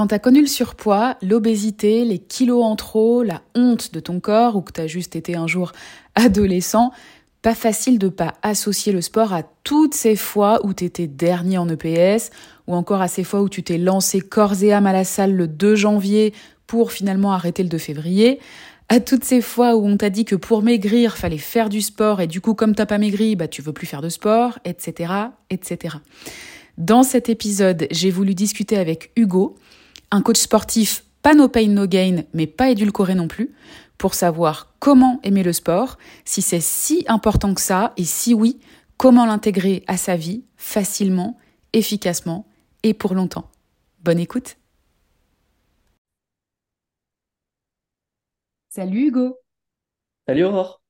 Quand tu as connu le surpoids, l'obésité, les kilos en trop, la honte de ton corps ou que tu as juste été un jour adolescent, pas facile de pas associer le sport à toutes ces fois où tu étais dernier en EPS ou encore à ces fois où tu t'es lancé corps et âme à la salle le 2 janvier pour finalement arrêter le 2 février, à toutes ces fois où on t'a dit que pour maigrir, fallait faire du sport et du coup comme t'as pas maigri, bah tu veux plus faire de sport, etc., etc. Dans cet épisode, j'ai voulu discuter avec Hugo, un coach sportif pas no pain no gain, mais pas édulcoré non plus, pour savoir comment aimer le sport, si c'est si important que ça, et si oui, comment l'intégrer à sa vie facilement, efficacement et pour longtemps. Bonne écoute. Salut Hugo. Salut Aurore.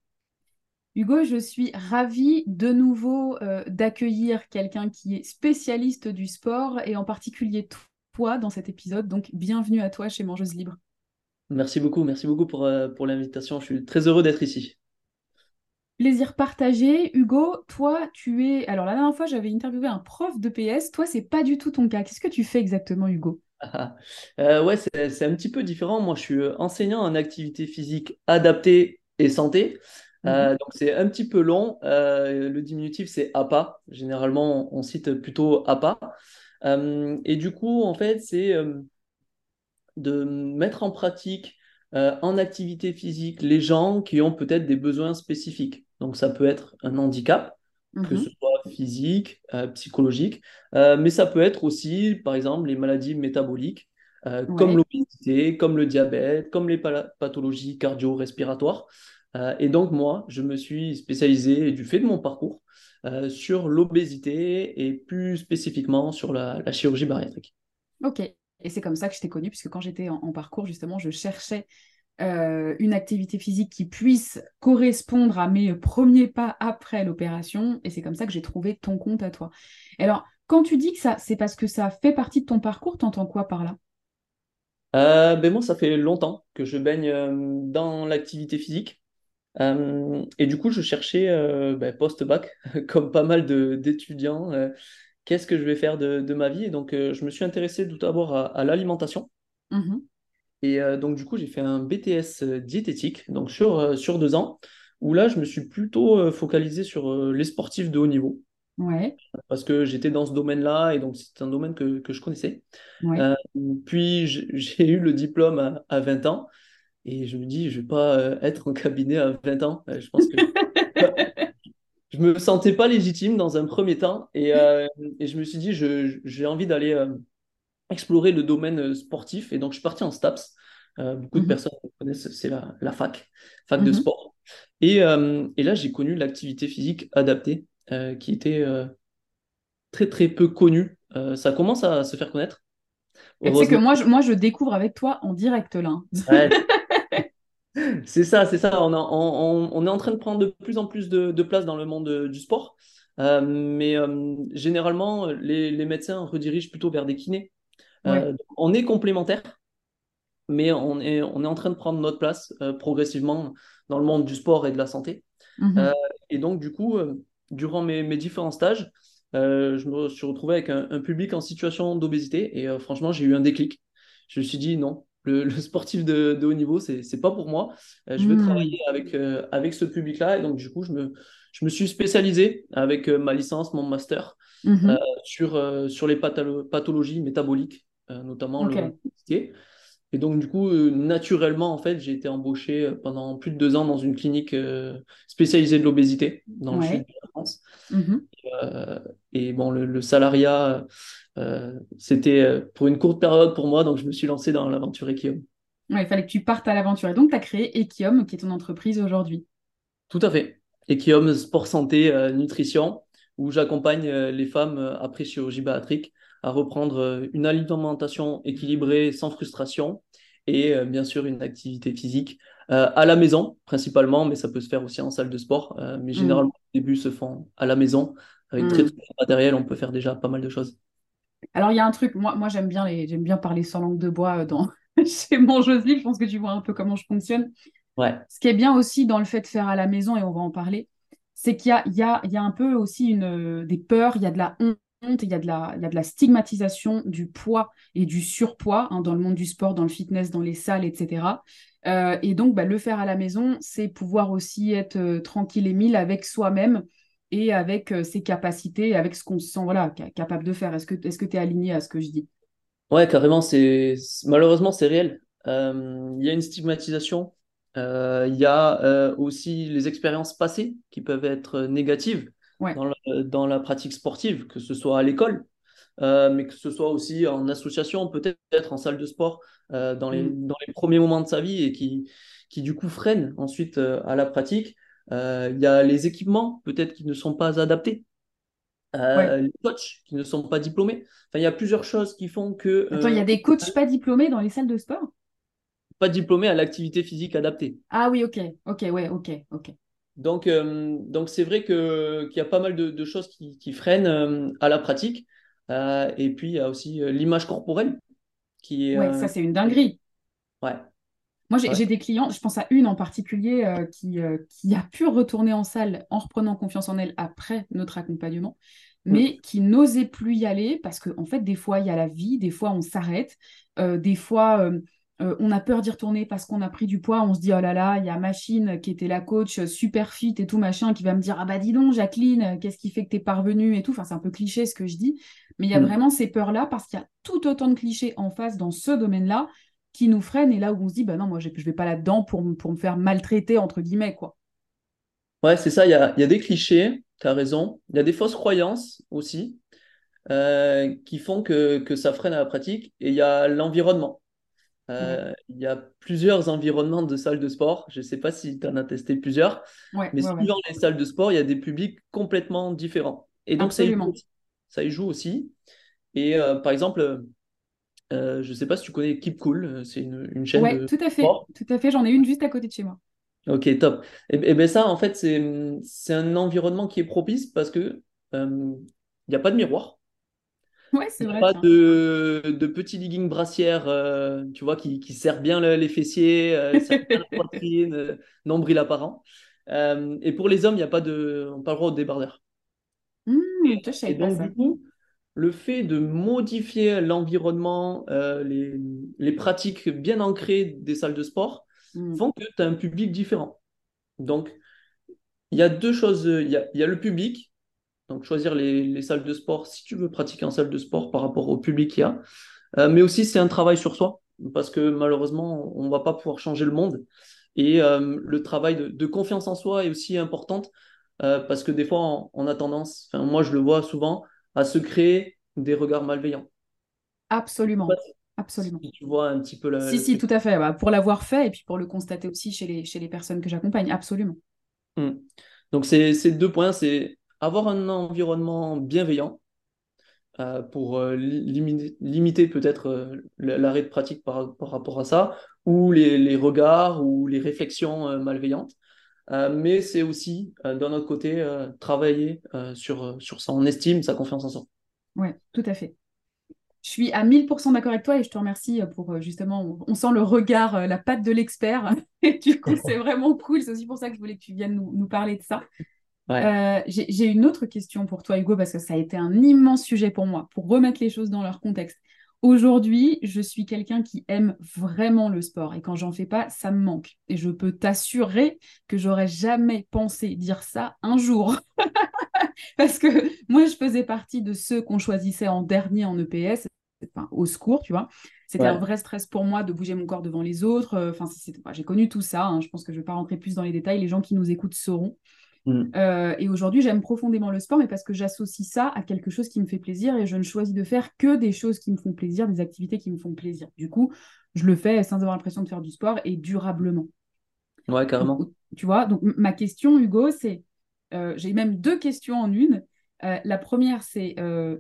Hugo, je suis ravie de nouveau euh, d'accueillir quelqu'un qui est spécialiste du sport et en particulier toi dans cet épisode. Donc, bienvenue à toi chez Mangeuse Libre. Merci beaucoup, merci beaucoup pour, euh, pour l'invitation. Je suis très heureux d'être ici. Plaisir partagé. Hugo, toi, tu es. Alors, la dernière fois, j'avais interviewé un prof de PS. Toi, c'est pas du tout ton cas. Qu'est-ce que tu fais exactement, Hugo? Euh, Ouais, c'est un petit peu différent. Moi, je suis enseignant en activité physique adaptée et santé. Euh, mhm. donc, c'est un petit peu long. le diminutif, c'est APA. Généralement, on cite plutôt APA. Et du coup, en fait, c'est de mettre en pratique euh, en activité physique les gens qui ont peut-être des besoins spécifiques. Donc ça peut être un handicap, que mhm. ce soit physique, euh, psychologique, euh, mais ça peut être aussi, par exemple, les maladies métaboliques, comme l'obésité, comme le diabète, comme les pathologies cardio-respiratoires. et donc moi, je me suis spécialisé, du fait de mon parcours, sur l'obésité et plus spécifiquement sur la, la chirurgie bariatrique. Ok, et c'est comme ça que je t'ai connue, puisque quand j'étais en, parcours, justement, je cherchais euh, une activité physique qui puisse correspondre à mes premiers pas après l'opération. Et c'est comme ça que j'ai trouvé ton compte à toi. alors, quand tu dis que ça, c'est parce que ça fait partie de ton parcours, t'entends quoi par là? Euh, ben moi, ça fait longtemps que je baigne euh, dans l'activité physique. Et du coup, je cherchais ben, post-bac, comme pas mal d'étudiants, qu'est-ce que je vais faire de, ma vie Et donc, euh, je me suis intéressé tout d'abord à, l'alimentation. Mmh et euh, donc, du coup, j'ai fait un BTS euh, diététique, donc sur, sur deux ans, où là, je me suis plutôt focalisé sur les sportifs de haut niveau. Ouais. Parce que j'étais dans ce domaine-là, et donc c'est un domaine que, je connaissais. puis, j'ai eu le diplôme à, à, 20 ans, et je me dis, je ne vais pas être en cabinet à 20 ans. je pense que je me sentais pas légitime dans un premier temps et, euh, et je me suis dit j'ai envie d'aller euh, explorer le domaine euh, sportif et donc je suis parti en STAPS. beaucoup de mhm. personnes connaissent, c'est la, la, fac, fac de mhm. sport. Et, et là j'ai connu l'activité physique adaptée qui était très très peu connue. ça commence à se faire connaître. Tu sais que moi je, moi je découvre avec toi en direct là. Ouais. C'est ça, c'est ça. On, on, est en train de prendre de plus en plus de, place dans le monde euh, du sport. Euh, mais euh, généralement, les, médecins redirigent plutôt vers des kinés. on est complémentaires, mais on est, on est en train de prendre notre place progressivement dans le monde du sport et de la santé. Mhm. et donc, du coup, durant mes, mes, différents stages, je me suis retrouvé avec un, un public en situation d'obésité et franchement, j'ai eu un déclic. Je me suis dit non, le, sportif de, haut niveau, c'est n'est pas pour moi. Euh, je veux hmm. travailler avec, euh, avec ce public-là. Et donc, du coup, je me, je me suis spécialisé avec euh, ma licence, mon master, mhm. sur, sur les pathologies métaboliques, notamment le l'obésité. Et donc, du coup, naturellement, en fait, j'ai été embauché pendant plus de deux ans dans une clinique spécialisée de l'obésité dans le sud de la France. Mhm. et bon, le, le salariat euh, c'était euh, pour une courte période pour moi, donc je me suis lancé dans l'aventure Equium. il fallait que tu partes à l'aventure. Et donc, tu as créé Equium, qui est ton entreprise aujourd'hui. Tout à fait. Equium Sport Santé euh, Nutrition, où j'accompagne les femmes après chirurgie bariatrique à reprendre une alimentation équilibrée sans frustration et bien sûr une activité physique à la maison principalement, mais ça peut se faire aussi en salle de sport. mais mm. généralement, les débuts se font à la maison. Avec très, mm. très peu de matériel, on peut faire déjà pas mal de choses. Alors, il y a un truc, moi, moi j'aime bien, les, j'aime bien parler sans langue de bois euh, dans, chez mon Livre. Je pense que tu vois un peu comment je fonctionne. Ouais. Ce qui est bien aussi dans le fait de faire à la maison, et on va en parler, c'est qu'il y a, il y a, il y a un peu aussi une, des peurs, il y a de la honte il y a de la, il y a de la stigmatisation du poids et du surpoids hein, dans le monde du sport, dans le fitness, dans les salles, etc. Euh, et donc, bah, le faire à la maison, c'est pouvoir aussi être euh, tranquille et mille avec soi-même et avec euh, ses capacités, avec ce qu'on se sent voilà, capable de faire. Est-ce que tu es aligné à ce que je dis? Ouais, carrément, c'est malheureusement, c'est réel. Il y a une stigmatisation. Il y a aussi les expériences passées qui peuvent être négatives dans, la, pratique sportive, que ce soit à l'école, euh, mais que ce soit aussi en association, peut-être en salle de sport, euh, dans, les, mm. dans les premiers moments de sa vie et qui, qui du coup freinent ensuite euh, à la pratique. Il y a les équipements, peut-être qui ne sont pas adaptés. Les coachs qui ne sont pas diplômés. Enfin, il y a plusieurs choses qui font que. Attends, il y a des coachs pas diplômés dans les salles de sport? Pas diplômés à l'activité physique adaptée. Ah oui, ok, ok, ouais, ok, ok. Donc, euh, donc c'est vrai que, qu'il y a pas mal de, choses qui, qui freinent euh, à la pratique. Euh, et puis, il y a aussi l'image corporelle qui est. Ouais, ça, c'est une dinguerie. Ouais. Moi, j'ai, des clients, je pense à une en particulier qui, qui a pu retourner en salle en reprenant confiance en elle après notre accompagnement, mais qui n'osait plus y aller parce qu'en en fait, des fois, il y a la vie, des fois, on s'arrête, des fois euh, on a peur d'y retourner parce qu'on a pris du poids. On se dit, oh là là, il y a Machine qui était la coach euh, super fit et tout machin qui va me dire, ah bah dis donc, Jacqueline, euh, qu'est-ce qui fait que t'es parvenue et tout. Enfin, c'est un peu cliché ce que je dis. Mais il y a mm. vraiment ces peurs-là parce qu'il y a tout autant de clichés en face dans ce domaine-là qui nous freinent et là où on se dit, bah non, moi, je vais pas là-dedans pour, pour me faire maltraiter, entre guillemets, quoi. Ouais, c'est ça. Il y a, des clichés, tu as raison. Il y a des fausses croyances aussi qui font que, que ça freine à la pratique. Et il y a l'environnement. Euh, il y a plusieurs environnements de salles de sport. Je ne sais pas si tu en as testé plusieurs, mais suivant les salles de sport, il y a des publics complètement différents. Et donc, ça y, joue, ça y, joue, aussi. Et euh, par exemple, euh, je ne sais pas si tu connais Keep Cool, c'est une, une, chaîne. Oui, tout à fait. Tout à fait. J'en ai une juste à côté de chez moi. Ok, top. Et, et bien ça, en fait, c'est un environnement qui est propice parce que il n'y a pas de miroir. Ouais, c'est vrai. Pas de, de petits leggings brassières, euh, tu vois, qui, qui serrent bien les fessiers, euh, la poitrine, euh, nombril apparent. Euh, et pour les hommes, il n'y a pas de, on pas le droit au débardeur. Mmh, et, donc, du coup, le fait de modifier l'environnement, les, les, pratiques bien ancrées des salles de sport mmh. font que tu as un public différent. Donc, il y a deux choses. Il y a, il y a le public donc choisir les, salles de sport si tu veux pratiquer en salle de sport par rapport au public qu'il y a. Euh, mais aussi c'est un travail sur soi parce que malheureusement on ne va pas pouvoir changer le monde. Et euh, le travail de, confiance en soi est aussi important euh, parce que des fois on, a tendance, moi je le vois souvent, à se créer des regards malveillants. Absolument. Absolument. Si tu vois un petit peu la. Si, si, tout à fait. Bah, pour l'avoir fait et puis pour le constater aussi chez les, chez les personnes que j'accompagne, absolument. Hmm. Donc, c'est deux points c'est avoir un environnement bienveillant euh, pour euh, limiter, peut-être euh, l'arrêt de pratique par, rapport à ça, ou les, regards ou les réflexions malveillantes. Mais c'est aussi, d'un autre côté, travailler sur, sur son estime, sa confiance en soi. Oui, tout à fait. Je suis à 1000% d'accord avec toi et je te remercie pour justement, on sent le regard, la patte de l'expert. Et du coup, c'est vraiment cool. C'est aussi pour ça que je voulais que tu viennes nous parler de ça. Euh, j'ai une autre question pour toi, Hugo, parce que ça a été un immense sujet pour moi, pour remettre les choses dans leur contexte. Aujourd'hui, je suis quelqu'un qui aime vraiment le sport et quand j'en fais pas, ça me manque. Et je peux t'assurer que j'aurais jamais pensé dire ça un jour. Parce que moi, je faisais partie de ceux qu'on choisissait en dernier en EPS, enfin, au secours, tu vois. C'était un vrai stress pour moi de bouger mon corps devant les autres. Enfin, j'ai connu tout ça. Hein. Je pense que je ne vais pas rentrer plus dans les détails. Les gens qui nous écoutent sauront. Mm. Euh, et aujourd'hui, j'aime profondément le sport, mais parce que j'associe ça à quelque chose qui me fait plaisir et je ne choisis de faire que des choses qui me font plaisir, des activités qui me font plaisir. Du coup, je le fais sans avoir l'impression de faire du sport et durablement. Ouais, carrément. tu vois, donc ma question, Hugo, c'est euh, j'ai même deux questions en une. Euh, la première, c'est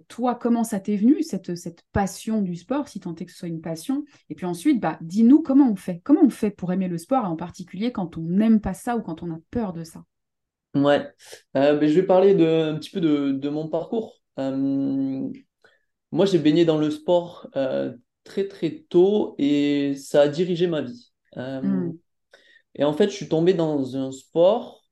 toi, comment ça t'est venu, cette, cette passion du sport, si tant est que ce soit une passion? Et puis ensuite, bah, dis-nous comment on fait. Comment on fait pour aimer le sport, en particulier quand on n'aime pas ça ou quand on a peur de ça? Ouais, euh, je vais parler de, un petit peu de, mon parcours. Euh, moi, j'ai baigné dans le sport euh, très très tôt et ça a dirigé ma vie. Hmm. Et en fait, je suis tombé dans un sport,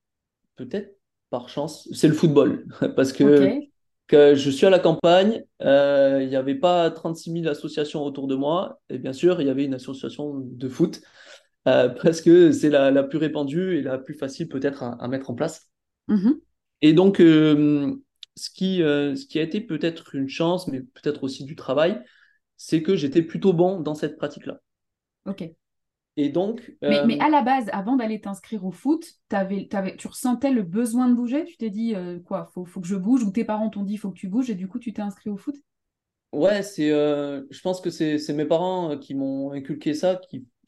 peut-être par chance, c'est le football. Parce que que je suis à la campagne, il n'y avait pas 36 000 associations autour de moi, et bien sûr, il y avait une association de foot, euh, parce que c'est la, la, plus répandue et la plus facile peut-être à, à, mettre en place. Mhm. Et donc, euh, ce, qui, euh, ce qui a été peut-être une chance, mais peut-être aussi du travail, c'est que j'étais plutôt bon dans cette pratique-là. Ok. Et donc. Mais, mais, à la base, avant d'aller t'inscrire au foot, avais, avais, tu ressentais le besoin de bouger? Tu t'es dit, euh, quoi, faut, faut que je bouge Ou tes parents t'ont dit, faut que tu bouges Et du coup, tu t'es inscrit au foot? Ouais, c'est, euh, je pense que c'est, mes parents qui m'ont inculqué ça,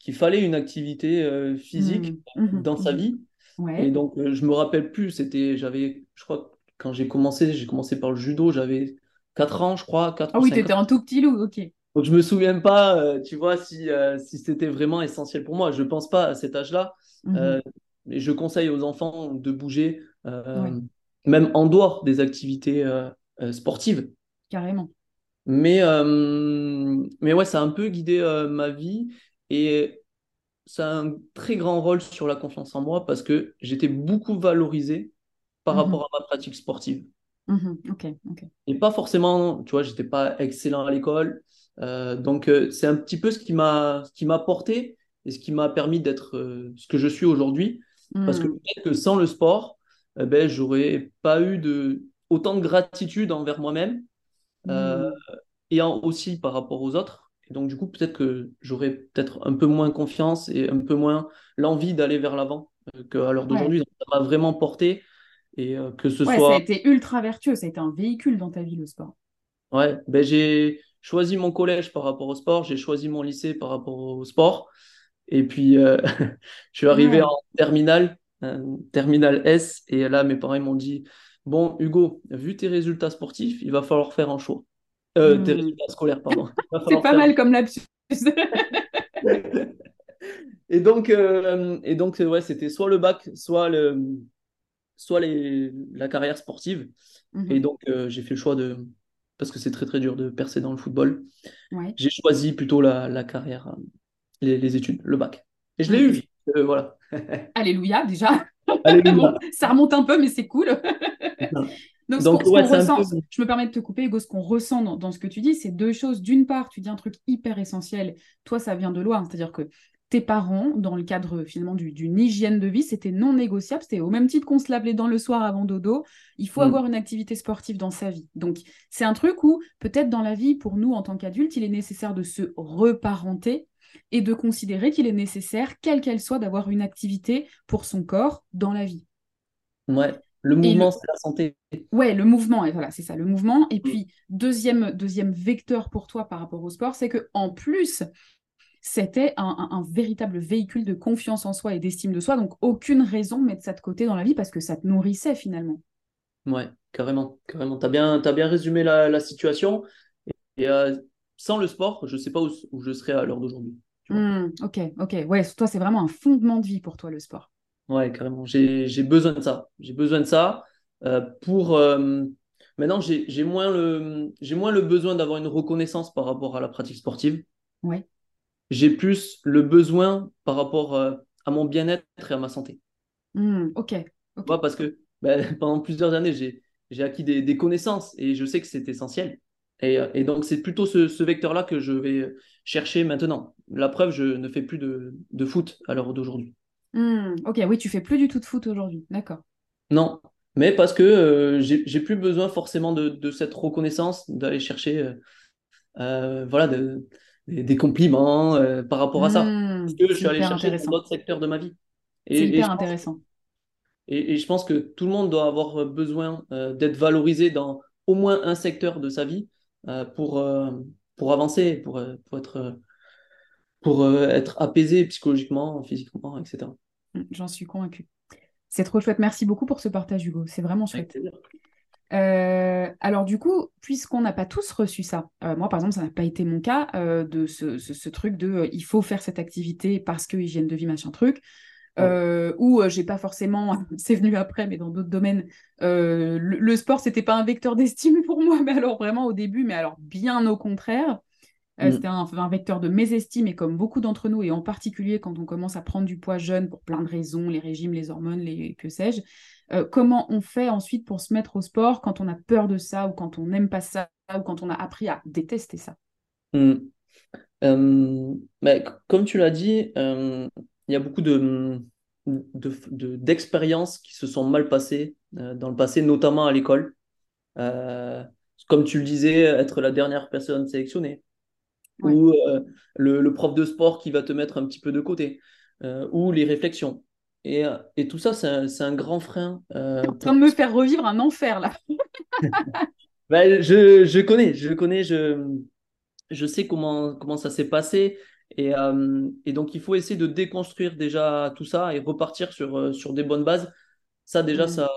qu'il fallait une activité euh, physique mmh, mmh, dans sa mmh. vie. Ouais. Et donc, je me rappelle plus, c'était, j'avais, je crois, quand j'ai commencé, j'ai commencé par le judo, j'avais 4 ans, je crois. 4 ah ou oui, 5 t'étais ans. un tout petit loup, ok. Donc, je me souviens pas, euh, tu vois, si, euh, si c'était vraiment essentiel pour moi. Je pense pas à cet âge-là. Euh, et je conseille aux enfants de bouger, euh, Ouais. même en dehors des activités euh, euh, sportives. Carrément. Mais, euh, mais ouais, ça a un peu guidé euh, ma vie et ça a un très grand rôle sur la confiance en moi parce que j'étais beaucoup valorisé par Mhm. rapport à ma pratique sportive. Mhm. Et pas forcément, tu vois, j'étais pas excellent à l'école. Euh, donc, euh, c'est un petit peu ce qui m'a ce qui m'a porté et ce qui m'a permis d'être euh, ce que je suis aujourd'hui. Parce que Mhm. peut-être que sans le sport, eh ben, j'aurais pas eu de, autant de gratitude envers moi-même et en- aussi par rapport aux autres. Donc, du coup, peut-être que j'aurais peut-être un peu moins confiance et un peu moins l'envie d'aller vers l'avant euh, qu'à l'heure Ouais. d'aujourd'hui. Donc, Ça m'a vraiment porté et euh, que ce Ouais, ça a soit. été ultra vertueux, ça a été un véhicule dans ta vie, le sport. Ouais, ben j'ai choisi mon collège par rapport au sport, j'ai choisi mon lycée par rapport au sport. Et puis, euh, je suis arrivé Ouais. en terminale, terminale S, et là, mes parents m'ont dit, bon, Hugo, vu tes résultats sportifs, il va falloir faire un choix. Euh, tes Mhm. résultats scolaires, pardon. C'est pas faire mal comme lapsus. Et donc, euh, et donc ouais, c'était soit le bac, soit, le, soit les, la carrière sportive. Mhm. Et donc, euh, j'ai fait le choix de, parce que c'est très très dur de percer dans le football, Ouais. j'ai choisi plutôt la, la carrière, euh, les, les études, le bac. Et je l'ai Mhm. eu voilà. Alléluia, déjà. Alléluia. Bon, ça remonte un peu, mais c'est cool. Donc, ce Donc, qu'on ce ouais, qu'on c'est un ressent, peu- je me permets de te couper, Hugo, ce qu'on ressent dans, dans ce que tu dis, c'est deux choses. D'une part, tu dis un truc hyper essentiel. Toi, ça vient de loin. C'est-à-dire que tes parents, dans le cadre finalement du- d'une hygiène de vie, c'était non négociable. C'était au même titre qu'on se lave les dents le soir avant dodo. Il faut Mm. avoir une activité sportive dans sa vie. Donc, c'est un truc où, peut-être dans la vie, pour nous, en tant qu'adultes, il est nécessaire de se reparenter et de considérer qu'il est nécessaire, quelle qu'elle soit, d'avoir une activité pour son corps dans la vie. Ouais, le mouvement, le- c'est la santé. Ouais, le mouvement, et voilà, c'est ça, le mouvement. Et Mm. puis, deuxième, deuxième vecteur pour toi par rapport au sport, c'est que en plus, c'était un, un- un véritable véhicule de confiance en soi et d'estime de soi. Donc, aucune raison de mettre ça de côté dans la vie parce que ça te nourrissait finalement. Ouais, carrément, carrément. T'as bien, t'as bien résumé la, la situation. Et euh, sans le sport, je sais pas où, où je serais à l'heure d'aujourd'hui. tu. Hmm, ok, ok. Ouais, toi, c'est vraiment un fondement de vie pour toi, le sport. Ouais, carrément. J'ai, besoin de ça. J'ai besoin de ça euh, pour. euh, Maintenant, j'ai, moins le, moins le besoin d'avoir une reconnaissance par rapport à la pratique sportive. Ouais. J'ai plus le besoin par rapport euh, à mon bien-être et à ma santé. Hmm, ok, vois, parce que ben, pendant plusieurs années, j'ai, acquis des, des connaissances et je sais que c'est essentiel. Et, et donc, c'est plutôt ce, ce vecteur-là que je vais chercher maintenant. La preuve, je ne fais plus de, de foot à l'heure d'aujourd'hui. Hmm, ok, oui, tu fais plus du tout de foot aujourd'hui. D'accord. Non, mais parce que euh, j'ai plus besoin forcément de, de cette reconnaissance, d'aller chercher euh, euh, voilà, de- des, des compliments euh, par rapport à ça. Hmm, Parce que je c'est suis allé chercher dans intéressant. d'autres secteurs de ma vie. C'est et hyper je pense, intéressant. et, et je pense que tout le monde doit avoir besoin euh, d'être valorisé dans au moins un secteur de sa vie euh, pour, euh, pour avancer, pour, pour être, euh, pour euh, être apaisé psychologiquement, physiquement, etc. Hmm, J'en suis convaincue. C'est trop chouette. Merci beaucoup pour ce partage, Hugo. C'est vraiment chouette. Euh, alors du coup, puisqu'on n'a pas tous reçu ça, euh, moi par exemple, ça n'a pas été mon cas euh, de ce, ce- ce truc de il faut faire cette activité parce que hygiène de vie, machin truc, Ouais. ou j'ai pas forcément, c'est venu après, mais dans d'autres domaines, le, le sport c'était pas un vecteur d'estime pour moi, mais alors vraiment au début, mais alors bien au contraire. Mm. C'était un, un, vecteur de mésestime et comme beaucoup d'entre nous, et en particulier quand on commence à prendre du poids jeune pour plein de raisons, les régimes, les hormones, les que sais-je, euh, comment on fait ensuite pour se mettre au sport quand on a peur de ça ou quand on n'aime pas ça ou quand on a appris à détester ça? Mm. euh, mais Comme tu l'as dit, euh, il y a beaucoup de, d'expériences qui se sont mal passées dans le passé, notamment à l'école. comme tu le disais, être la dernière personne sélectionnée, ou le, le, prof de sport qui va te mettre un petit peu de côté, ou les réflexions. Et, et tout ça, c'est un, un, grand frein. Euh, en train de me faire revivre un enfer, là. ben, je, je, connais, je connais, je, je sais comment, comment ça s'est passé. Et, euh, et, donc, il faut essayer de déconstruire déjà tout ça et repartir sur, euh, sur des bonnes bases. Ça, déjà, mm. ça.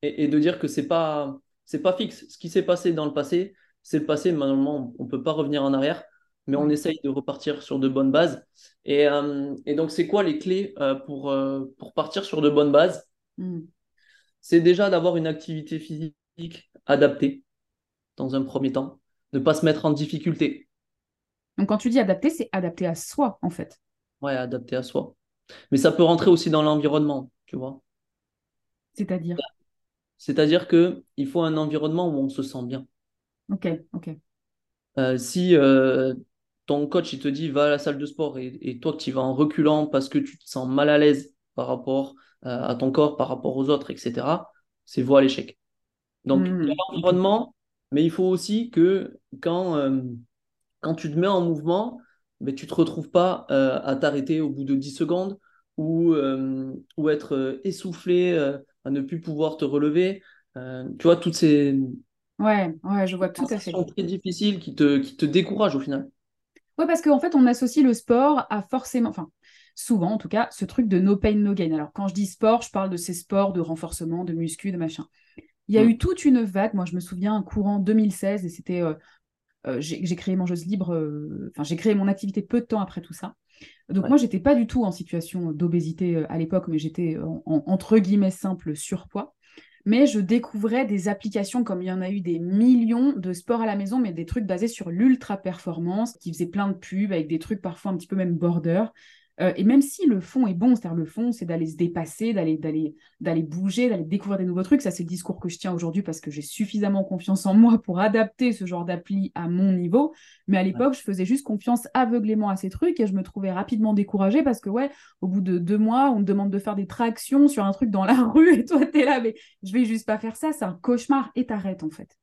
Et, et, de dire que c'est pas, c'est pas fixe. Ce qui s'est passé dans le passé, c'est le passé. Normalement, on peut pas revenir en arrière mais on essaye de repartir sur de bonnes bases. Et, euh, et donc, c'est quoi les clés euh, pour, euh, pour partir sur de bonnes bases? Hmm. C'est déjà d'avoir une activité physique adaptée dans un premier temps, ne pas se mettre en difficulté. Donc, quand tu dis adapté, c'est adapté à soi, en fait. Ouais, adapté à soi. Mais ça peut rentrer aussi dans l'environnement, tu vois. C'est-à-dire? C'est-à-dire qu'il faut un environnement où on se sent bien. Ok, ok. si ton coach il te dit va à la salle de sport et, toi tu vas en reculant parce que tu te sens mal à l'aise par rapport euh, à ton corps, par rapport aux autres, etc., c'est voie à l'échec. Donc, il y a hmm. l'environnement, mais il faut aussi que quand, euh, quand tu te mets en mouvement, mais ben, tu ne te retrouves pas euh, à t'arrêter au bout de 10 secondes ou, ou être essoufflé, à ne plus pouvoir te relever. tu vois, toutes ces. Ouais, ouais, je vois tout à fait. très difficiles qui te, qui te découragent au final. Oui, parce qu'en fait, on associe le sport à forcément, enfin, souvent en tout cas, ce truc de no pain, no gain. Alors, quand je dis sport, je parle de ces sports de renforcement, de muscu, de machin. Il y a mm. eu toute une vague, moi je me souviens, un courant 2016, et c'était. Euh, euh, j'ai créé Mangeuse Libre, euh, enfin, j'ai créé mon activité peu de temps après tout ça. Donc, moi, moi, j'étais pas du tout en situation d'obésité à l'époque, mais j'étais entre guillemets simple surpoids mais je découvrais des applications comme il y en a eu des millions de sports à la maison, mais des trucs basés sur l'ultra performance, qui faisaient plein de pubs avec des trucs parfois un petit peu même border. Euh, et même si le fond est bon, c'est-à-dire le fond, c'est d'aller se dépasser, d'aller, d'aller, d'aller bouger, d'aller découvrir des nouveaux trucs. Ça, c'est le discours que je tiens aujourd'hui parce que j'ai suffisamment confiance en moi pour adapter ce genre d'appli à mon niveau. Mais à l'époque, je faisais juste confiance aveuglément à ces trucs et je me trouvais rapidement découragée parce que, ouais, au bout de deux mois, on me demande de faire des tractions sur un truc dans la rue et toi, t'es là, mais je vais juste pas faire ça. C'est un cauchemar et t'arrêtes en fait.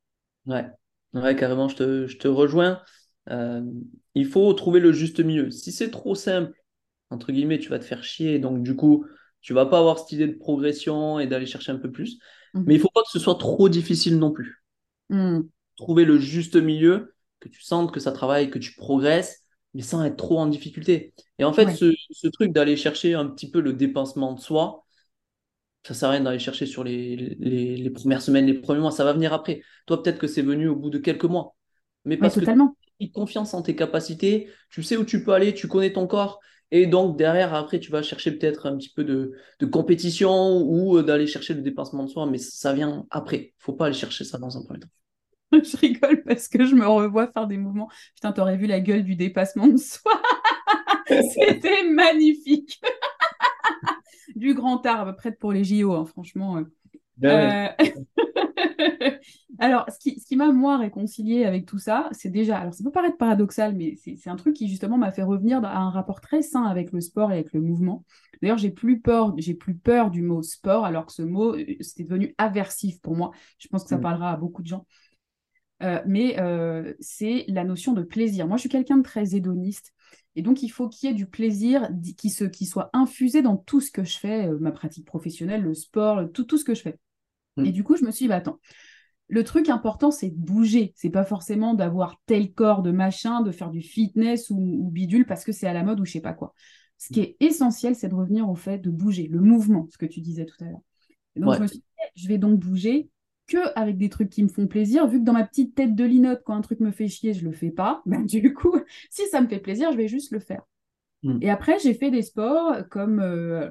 Ouais, ouais carrément, je te, je te rejoins. Euh, il faut trouver le juste milieu. Si c'est trop simple, entre guillemets, tu vas te faire chier. Donc, du coup, tu vas pas avoir cette idée de progression et d'aller chercher un peu plus. Mhm. Mais il faut pas que ce soit trop difficile non plus. Mhm. Trouver le juste milieu, que tu sentes que ça travaille, que tu progresses, mais sans être trop en difficulté. Et en fait, ce, truc d'aller chercher un petit peu le dépensement de soi, ça sert à rien d'aller chercher sur les, les, premières semaines, les premiers mois, ça va venir après. Toi, peut-être que c'est venu au bout de quelques mois. Mais parce totalement. que tu as confiance en tes capacités, tu sais où tu peux aller, tu connais ton corps, et donc, derrière, après, tu vas chercher peut-être un petit peu de, compétition ou euh, d'aller chercher le dépassement de soi, mais ça vient après. Il ne faut pas aller chercher ça dans un premier temps. je rigole parce que je me revois faire des mouvements. Putain, t'aurais vu la gueule du dépassement de soi. C'était magnifique. du grand arbre, prête pour les JO, hein, franchement. Euh. Ben euh, alors, ce qui, ce qui m'a, moi, réconcilié avec tout ça, c'est déjà, alors ça peut paraître paradoxal, mais c'est un truc qui, justement, m'a fait revenir à un rapport très sain avec le sport et avec le mouvement. D'ailleurs, j'ai plus peur, j'ai plus peur du mot sport, alors que ce mot, euh, c'était devenu aversif pour moi. Je pense que ça mm. parlera à beaucoup de gens. Euh, mais euh, c'est la notion de plaisir. Moi, je suis quelqu'un de très hédoniste. Et donc, il faut qu'il y ait du plaisir qui, se, qui soit infusé dans tout ce que je fais, ma pratique professionnelle, le sport, tout, tout ce que je fais. Mm. Et du coup, je me suis dit, bah, attends, le truc important, c'est de bouger. C'est pas forcément d'avoir tel corps de machin, de faire du fitness ou, bidule parce que c'est à la mode ou je sais pas quoi. Ce qui est essentiel, c'est de revenir au fait de bouger, le mouvement, ce que tu disais tout à l'heure. donc, je me suis dit, je vais donc bouger que avec des trucs qui me font plaisir, vu que dans ma petite tête de linotte, quand un truc me fait chier, je le fais pas. Ben, du coup, si ça me fait plaisir, je vais juste le faire. Mm. Et après, j'ai fait des sports comme, euh,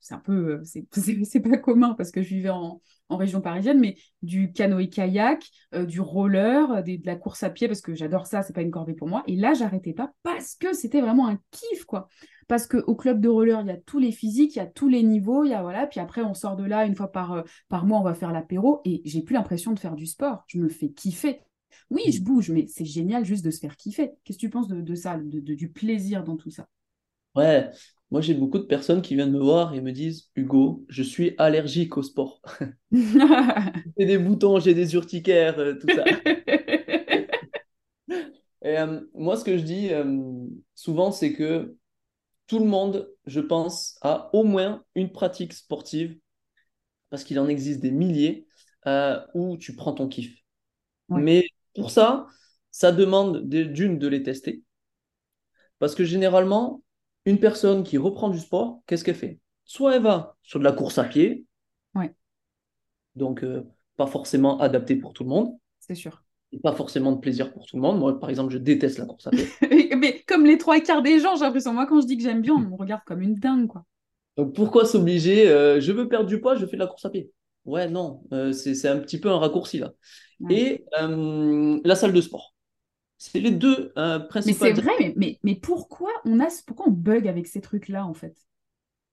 c'est un peu, c'est pas commun parce que je vivais en, région parisienne, mais du canoë-kayak, euh, du roller, de la course à pied parce que j'adore ça, c'est pas une corvée pour moi. Et là, j'arrêtais pas parce que c'était vraiment un kiff, quoi. Parce qu'au club de roller, il y a tous les physiques, il y a tous les niveaux, il y a voilà. Puis après, on sort de là une fois par, euh, par mois, on va faire l'apéro et j'ai plus l'impression de faire du sport. Je me fais kiffer. Oui, je bouge, mais c'est génial juste de se faire kiffer. Qu'est-ce que tu penses de, ça, de, du plaisir dans tout ça? Ouais, moi j'ai beaucoup de personnes qui viennent me voir et me disent Hugo, je suis allergique au sport. j'ai des boutons, j'ai des urticaires, euh, tout ça. et euh, moi, ce que je dis euh, souvent, c'est que tout le monde, je pense, a au moins une pratique sportive, parce qu'il en existe des milliers, où tu prends ton kiff. Mais pour ça, ça demande d'une de les tester. Parce que généralement, une personne qui reprend du sport, qu'est-ce qu'elle fait? Soit elle va sur de la course à pied, donc euh, pas forcément adapté pour tout le monde. C'est sûr. Et pas forcément de plaisir pour tout le monde. Moi, par exemple, je déteste la course à pied. Mais comme les trois quarts des gens, j'ai l'impression, moi, quand je dis que j'aime bien, on me regarde comme une dingue, quoi. Donc pourquoi s'obliger euh, Je veux perdre du poids, je fais de la course à pied? Ouais, non, euh, c'est un petit peu un raccourci là. Et la salle de sport. C'est les deux euh, principaux. Mais c'est vrai, mais, mais, pourquoi, on a, pourquoi on bug avec ces trucs-là, en fait?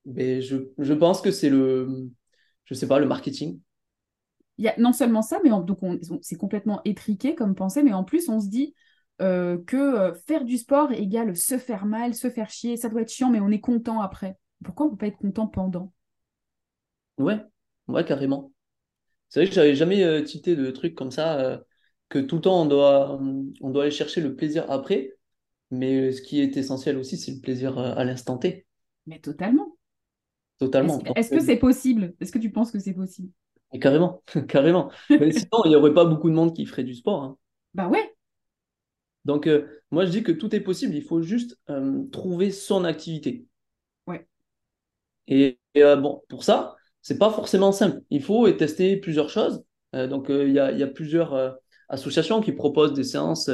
Mais je, je, pense que c'est le, je sais pas, le marketing. Il y a non seulement ça, mais donc on, c'est complètement étriqué comme pensée, mais en plus on se dit euh, que euh, faire du sport égale se faire mal, se faire chier, ça doit être chiant, mais on est content après. Pourquoi on peut pas être content pendant? Ouais, ouais, carrément. C'est vrai que j'avais jamais cité de trucs comme ça que tout le temps on doit, on doit aller chercher le plaisir après, mais ce qui est essentiel aussi, c'est le plaisir euh, à l'instant T. Mais totalement. Totalement. Est-ce que c'est possible? Est-ce que tu penses que c'est possible? Carrément, carrément. mais sinon, il n'y aurait pas beaucoup de monde qui ferait du sport. Hein. Bah ouais. Donc, euh, moi, je dis que tout est possible, il faut juste euh, trouver son activité. Ouais. Et, bon, pour ça, c'est pas forcément simple. Il faut tester plusieurs choses. donc, il y a, y, a, plusieurs associations qui proposent des séances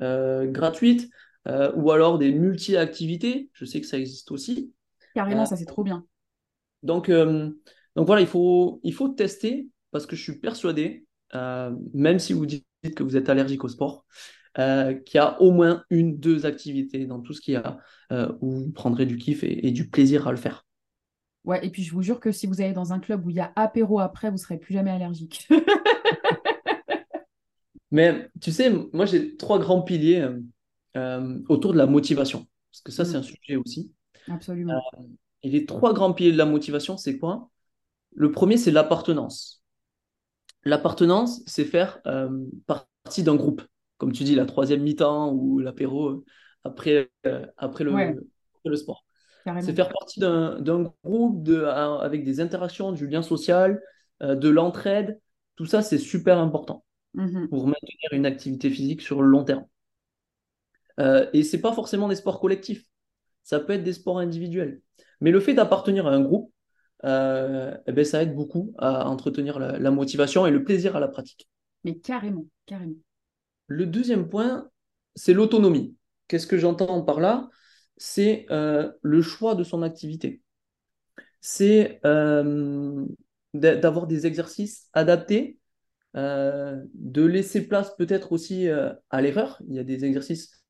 euh, gratuites euh, ou alors des multi-activités. Je sais que ça existe aussi. Carrément, euh, ça c'est trop bien. Donc, donc voilà, il faut, il faut tester parce que je suis persuadé, même si vous dites que vous êtes allergique au sport, qu'il y a au moins une, deux activités dans tout ce qu'il y a où vous prendrez du kiff et, et, du plaisir à le faire. Ouais, et puis je vous jure que si vous allez dans un club où il y a apéro après, vous ne serez plus jamais allergique. Mais tu sais, moi j'ai trois grands piliers euh, euh, autour de la motivation, parce que ça c'est mm. un sujet aussi. Absolument. Euh, et les trois grands piliers de la motivation, c'est quoi? Le premier, c'est l'appartenance. L'appartenance, c'est faire partie d'un groupe, comme tu dis, la troisième mi-temps ou l'apéro après, après, le, le sport. C'est faire partie d'un groupe de, avec des interactions, du lien social, de l'entraide. Tout ça, c'est super important. Mhm. pour maintenir une activité physique sur le long terme. Euh, et ce n'est pas forcément des sports collectifs, ça peut être des sports individuels. Mais le fait d'appartenir à un groupe, euh, eh ben, ça aide beaucoup à entretenir la, motivation et le plaisir à la pratique. Mais carrément, carrément. Le deuxième point, c'est l'autonomie. Qu'est-ce que j'entends par là? C'est euh, le choix de son activité. C'est d'avoir des exercices adaptés euh, de laisser place peut-être aussi euh, à l'erreur. Il y a des exercices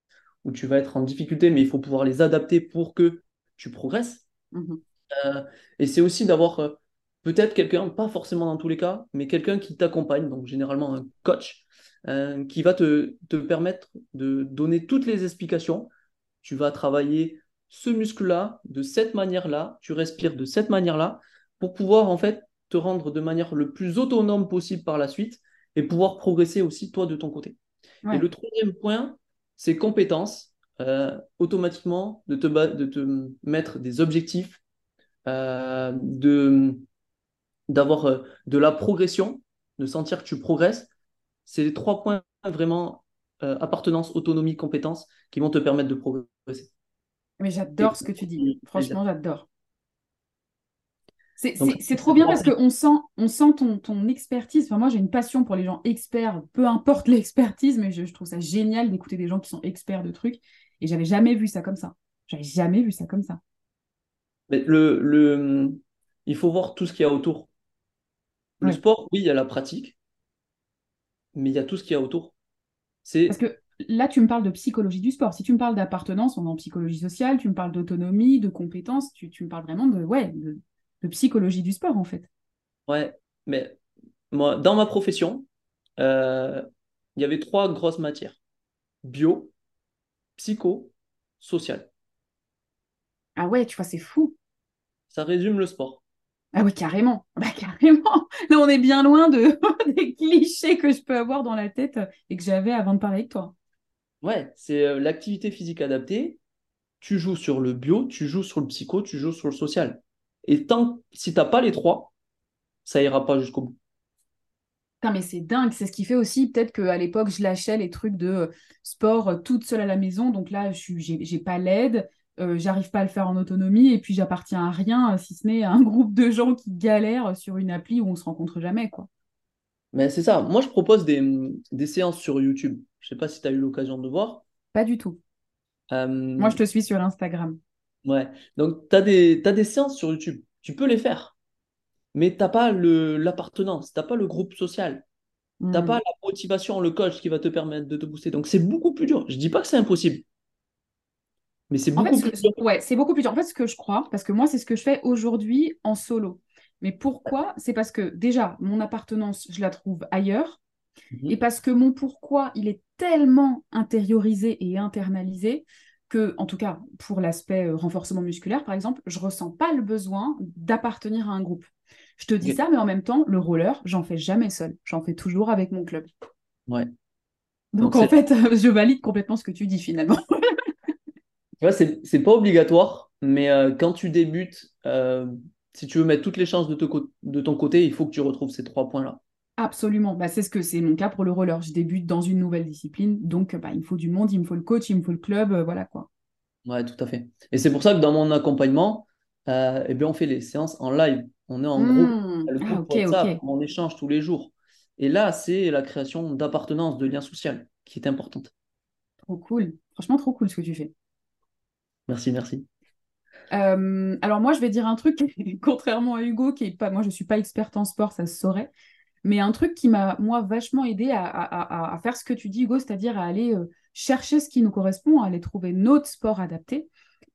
où tu vas être en difficulté, mais il faut pouvoir les adapter pour que tu progresses. Mhm. Euh, et c'est aussi d'avoir peut-être quelqu'un, pas forcément dans tous les cas, mais quelqu'un qui t'accompagne, donc généralement un coach, qui va te, te, permettre de donner toutes les explications. Tu vas travailler ce muscle-là de cette manière-là, tu respires de cette manière-là, pour pouvoir en fait te rendre de manière le plus autonome possible par la suite et pouvoir progresser aussi toi de ton côté. Et le troisième point, c'est compétences. Euh, automatiquement, de te, de te mettre des objectifs, euh, de d'avoir euh, de la progression, de sentir que tu progresses. C'est les trois points vraiment appartenance, autonomie, compétences qui vont te permettre de progresser. Mais j'adore ce que tu dis. Franchement, j'adore. C'est trop bien parce qu'on sent, on sent ton, ton expertise. Enfin, moi, j'ai une passion pour les gens experts, peu importe l'expertise, mais je, trouve ça génial d'écouter des gens qui sont experts de trucs. Et j'avais jamais vu ça comme ça. J'avais jamais vu ça comme ça. Mais le, le, il faut voir tout ce qu'il y a autour. Le Ouais. sport, oui, il y a la pratique, mais il y a tout ce qu'il y a autour. Parce que là, tu me parles de psychologie du sport. Si tu me parles d'appartenance, on est en psychologie sociale, tu me parles d'autonomie, de compétences, tu, tu me parles vraiment de, ouais, de, de psychologie du sport, en fait. ouais, mais moi, dans ma profession, euh, il y avait trois grosses matières. Bio, psycho, social. Ah ouais, tu vois, c'est fou. Ça résume le sport. Ah oui, carrément. Bah, carrément. Là, on est bien loin de, des clichés que je peux avoir dans la tête et que j'avais avant de parler avec toi. Ouais, c'est euh, l'activité physique adaptée. Tu joues sur le bio, tu joues sur le psycho, tu joues sur le social. Et tant, si t'as pas les trois, ça ira pas jusqu'au bout. Putain, mais c'est dingue. C'est ce qui fait aussi, peut-être qu'à l'époque, je lâchais les trucs de euh, sport euh, toute seule à la maison. Donc là, je j'ai pas l'aide. euh, j'arrive pas à le faire en autonomie. Et puis, j'appartiens à rien, euh, si ce n'est à un groupe de gens qui galèrent sur une appli où on se rencontre jamais, quoi. Mais c'est ça. Moi, je propose des, des séances sur YouTube. Je sais pas si tu as eu l'occasion de voir. Pas du tout. Euh, Moi, je te suis sur Instagram. Ouais. Donc, tu as des, t'as des séances sur YouTube. Tu peux les faire. Mais t'as pas le, l'appartenance, t'as pas le groupe social, t'as Hmm. pas la motivation, le coach qui va te permettre de te booster. Donc, c'est beaucoup plus dur. Je dis pas que c'est impossible, mais c'est En fait, beaucoup ce plus dur. ouais, c'est beaucoup plus dur. En fait, ce que je crois, parce que moi, c'est ce que je fais aujourd'hui en solo. Mais pourquoi? C'est parce que déjà, mon appartenance, je la trouve ailleurs. Et Mhm. parce que mon pourquoi, il est tellement intériorisé et internalisé que, en tout cas, pour l'aspect euh, renforcement musculaire, par exemple, je ressens pas le besoin d'appartenir à un groupe. Je te dis ça, mais en même temps, le roller, j'en fais jamais seul. J'en fais toujours avec mon club. Ouais. Donc, Donc, en fait, je valide complètement ce que tu dis finalement. tu vois, c'est pas obligatoire, mais euh, quand tu débutes, euh, si tu veux mettre toutes les chances de, te co- de ton côté, il faut que tu retrouves ces trois points-là. Absolument. Bah, c'est ce que c'est mon cas pour le roller. Je débute dans une nouvelle discipline, donc bah, il me faut du monde, il me faut le coach, il me faut le club, euh, voilà quoi. Ouais, tout à fait. Et c'est pour ça que dans mon accompagnement, euh, eh bien, on fait les séances en live. On est en groupe, Hmm. le Ah, groupe WhatsApp, ok. on échange tous les jours. Et là, c'est la création d'appartenance, de lien social qui est importante. Trop cool. Franchement, trop cool ce que tu fais. Merci, merci. Euh, alors moi, je vais dire un truc, contrairement à Hugo, qui est pas, moi, je suis pas experte en sport, ça se saurait, mais un truc qui m'a, moi, vachement aidé à, faire ce que tu dis, Hugo, c'est-à-dire à aller euh, chercher ce qui nous correspond, à aller trouver notre sport adapté.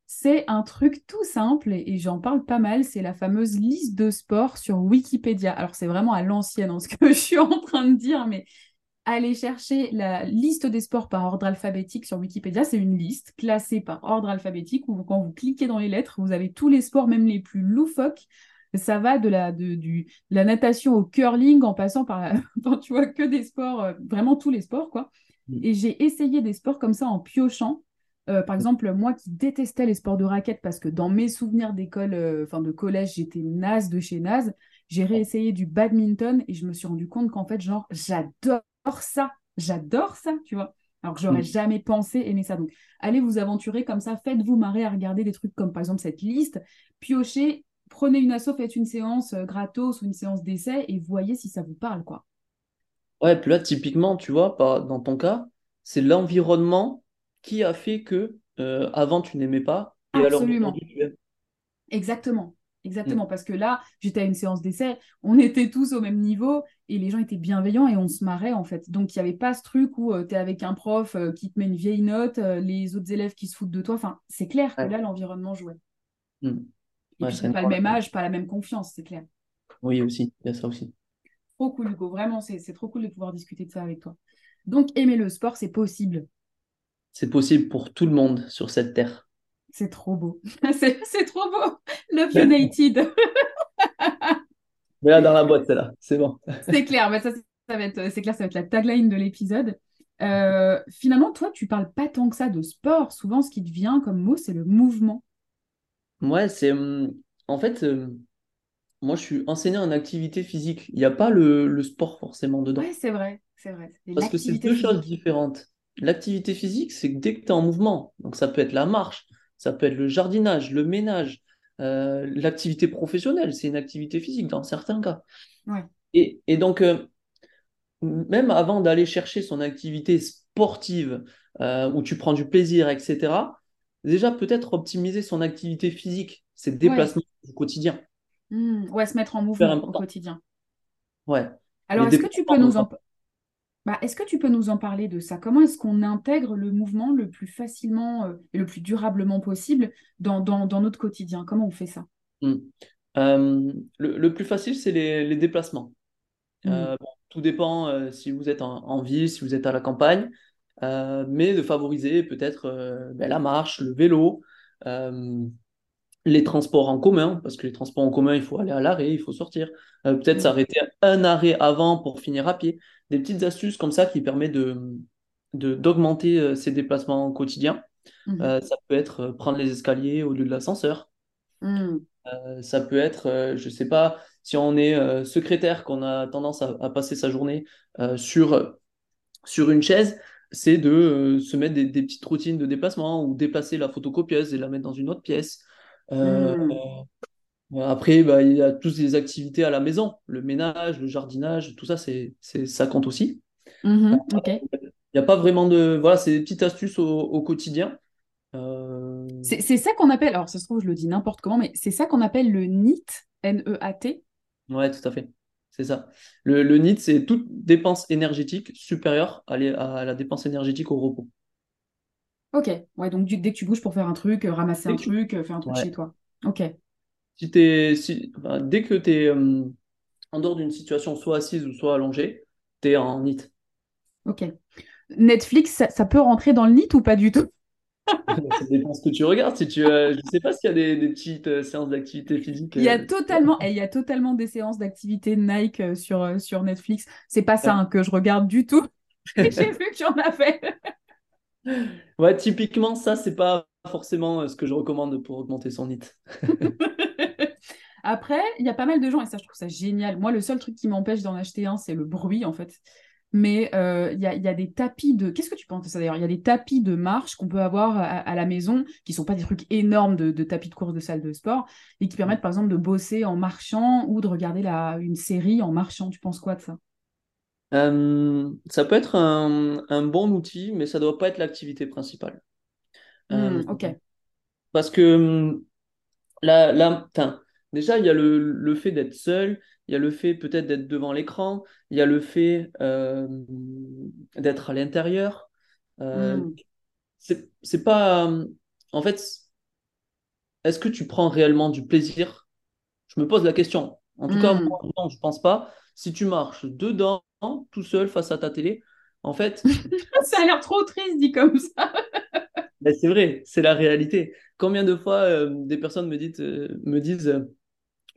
C'est un truc tout simple et, j'en parle pas mal, c'est la fameuse liste de sports sur Wikipédia. Alors c'est vraiment à l'ancienne hein, ce que je suis en train de dire, mais aller chercher la liste des sports par ordre alphabétique sur Wikipédia. C'est une liste classée par ordre alphabétique où quand vous cliquez dans les lettres, vous avez tous les sports, même les plus loufoques. Ça va de la, de, du, de la natation au curling en passant par la... tu vois, que des sports, euh, vraiment tous les sports, quoi. Mm. Et j'ai essayé des sports comme ça en piochant. Euh, par exemple, moi qui détestais les sports de raquettes parce que dans mes souvenirs d'école, euh, enfin de collège, j'étais naze de chez naze, j'ai réessayé du badminton et je me suis rendu compte qu'en fait, genre, j'adore ça, j'adore ça, tu vois. Alors que j'aurais Mm. jamais pensé aimer ça. Donc, allez vous aventurer comme ça, faites-vous marrer à regarder des trucs comme par exemple cette liste, piochez, prenez une asso, faites une séance euh, gratos ou une séance d'essai et voyez si ça vous parle, quoi. Ouais, puis là, typiquement, tu vois, dans ton cas, c'est l'environnement qui a fait que euh, avant tu n'aimais pas et Absolument. d'aujourd'hui tu aimes. Exactement. Exactement, Mm. parce que là, j'étais à une séance d'essai, on était tous au même niveau et les gens étaient bienveillants et on se marrait en fait. Donc, il n'y avait pas ce truc où tu es avec un prof euh, qui te met une vieille note, euh, les autres élèves qui se foutent de toi. Enfin, c'est clair que là, l'environnement jouait. Mm. Et Ouais, puis, pas le même âge, pas la même confiance, c'est clair. Oui, aussi, il y a ça aussi. Trop cool, Hugo. Vraiment, c'est trop cool de pouvoir discuter de ça avec toi. Donc, aimer le sport, c'est possible. C'est possible pour tout le monde sur cette terre. C'est trop beau. C'est trop beau. Love United. Mais là, dans la boîte, c'est là, c'est bon. C'est clair, bah ça, ça va être, c'est clair, ça va être la tagline de l'épisode. Euh, finalement, toi, tu parles pas tant que ça de sport. Souvent, ce qui te vient comme mot, c'est le mouvement. Ouais, c'est. hum, En fait, euh, moi, je suis enseignant en activité physique. Il n'y a pas le, le sport forcément dedans. Ouais, c'est vrai, c'est vrai. C'est Parce que c'est l'activité deux choses physique. différentes. L'activité physique, c'est que dès que tu es en mouvement, donc ça peut être la marche, ça peut être le jardinage, le ménage, euh, l'activité professionnelle, c'est une activité physique dans certains cas. Ouais. Et, et donc, euh, même avant d'aller chercher son activité sportive, euh, où tu prends du plaisir, etc., déjà peut-être optimiser son activité physique, ses Ouais. déplacements du quotidien. Hmm, Ouais, se mettre en mouvement au quotidien. Ouais. Alors, Les est-ce que tu peux déplacements, nous en, donc, bah, est-ce que tu peux nous en parler de ça? Comment est-ce qu'on intègre le mouvement le plus facilement euh, et le plus durablement possible dans, dans, dans notre quotidien? Comment on fait ça? hmm. Euh, le, le plus facile, c'est les, les déplacements. Hmm, Euh, bon, tout dépend si vous êtes en, en ville, si vous êtes à la campagne, euh, mais de favoriser peut-être euh, ben, la marche, le vélo, euh, les transports en commun, parce que les transports en commun, il faut aller à l'arrêt, il faut sortir, peut-être hmm, s'arrêter un arrêt avant pour finir à pied. Des petites astuces comme ça qui permettent de, d'augmenter ses déplacements quotidiens. Euh, ça peut être prendre les escaliers au lieu de l'ascenseur. Euh, ça peut être, je sais pas, si on est secrétaire, qu'on a tendance à, à passer sa journée sur, sur une chaise, c'est de euh, se mettre des, des petites routines de déplacement ou déplacer la photocopieuse et la mettre dans une autre pièce. Euh, hmm, après, bah, il y a toutes les activités à la maison, le ménage, le jardinage, tout ça, c'est, ça compte aussi. mhm, ok. Il n'y a pas vraiment de... Voilà, c'est des petites astuces au, au quotidien. Euh, C'est c'est ça qu'on appelle, alors ça se trouve, je le dis n'importe comment, mais c'est ça qu'on appelle le NEAT, N-E-A-T. Ouais, tout à fait. C'est ça. Le, le NEAT, c'est toute dépense énergétique supérieure à, les- à la dépense énergétique au repos. Ok, ouais, donc dès que tu bouges pour faire un truc, euh, ramasser Dès un que truc, euh, faire un truc ouais. chez toi. Ok. Si t'es, si, dès que tu es en dehors d'une situation soit assise ou soit allongée, tu es en NEAT. Ok. Netflix, ça, ça peut rentrer dans le NEAT ou pas du tout? Ça dépend ce que tu regardes. Si tu, euh, je sais pas s'il y a des, des petites euh, séances d'activité phisique. Il y a euh, totalement, et il y a totalement des séances d'activité Nike sur, sur Netflix. C'est pas ça hein, que je regarde du tout. J'ai vu qu'il y en avait. Ouais, typiquement, ça, c'est pas forcément ce que je recommande pour augmenter son NEAT. Après, il y a pas mal de gens, et ça, je trouve ça génial. Moi, le seul truc qui m'empêche d'en acheter un, c'est le bruit, en fait. Mais euh, il y a, il y a des tapis de... Qu'est-ce que tu penses de ça d'ailleurs? Il y a des tapis de marche qu'on peut avoir à, à la maison, qui sont pas des trucs énormes de, de tapis de course de salle de sport, et qui permettent, par exemple, de bosser en marchant ou de regarder la, une série en marchant. Tu penses quoi de ça? Euh, ça peut être un, un bon outil, mais ça doit pas être l'activité principale. Euh, Hmm, ok. parce que là, là, enfin, déjà, il y a le, le fait d'être seul, il y a le fait peut-être d'être devant l'écran, il y a le fait euh, d'être à l'intérieur. Euh, Hmm, c'est pas. euh, En fait, est-ce que tu prends réellement du plaisir? Je me pose la question. En tout cas, hmm. moi, non, je pense pas. Si tu marches dedans, tout seul face à ta télé, en fait, Ça a l'air trop triste dit comme ça. ben, c'est vrai, c'est la réalité. Combien de fois euh, des personnes me disent, euh, me disent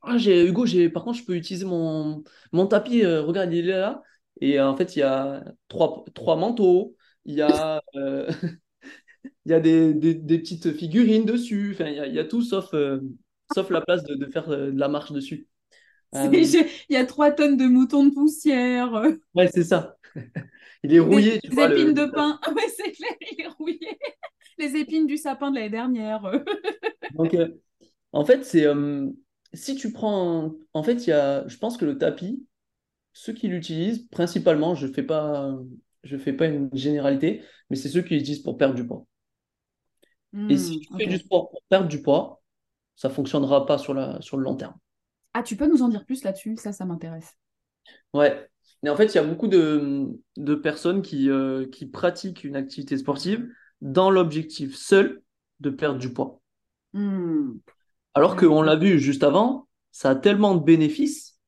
Ah, j'ai, Hugo, j'ai, par contre, je peux utiliser mon, mon tapis, euh, regarde, il est là. Et euh, en fait, il y a trois, trois manteaux, il y a, euh, il y a des, des, des petites figurines dessus, enfin, il y a, il y a tout sauf, euh, sauf la place de, de faire de la marche dessus. Il y a trois tonnes de moutons de poussière, ouais, c'est ça. Il est des, rouillé, tu des vois. Épines de le-. Ah ouais, c'est clair, il est rouillé. Les épines du sapin de l'année dernière. Donc, en fait, c'est si tu prends. En fait, il y a, je pense que le tapis, ceux qui l'utilisent, principalement, je fais pas, je fais pas une généralité, mais c'est ceux qui l'utilisent pour perdre du poids. Et si Hmm, tu fais du sport pour perdre du poids, ça fonctionnera pas sur la, sur le long terme. Ah, tu peux nous en dire plus là-dessus? Ça, ça m'intéresse. Ouais. Mais en fait, il y a beaucoup de, de personnes qui, euh, qui pratiquent une activité sportive dans l'objectif seul de perdre du poids. Hmm, Alors qu'on l'a vu juste avant, ça a tellement de bénéfices,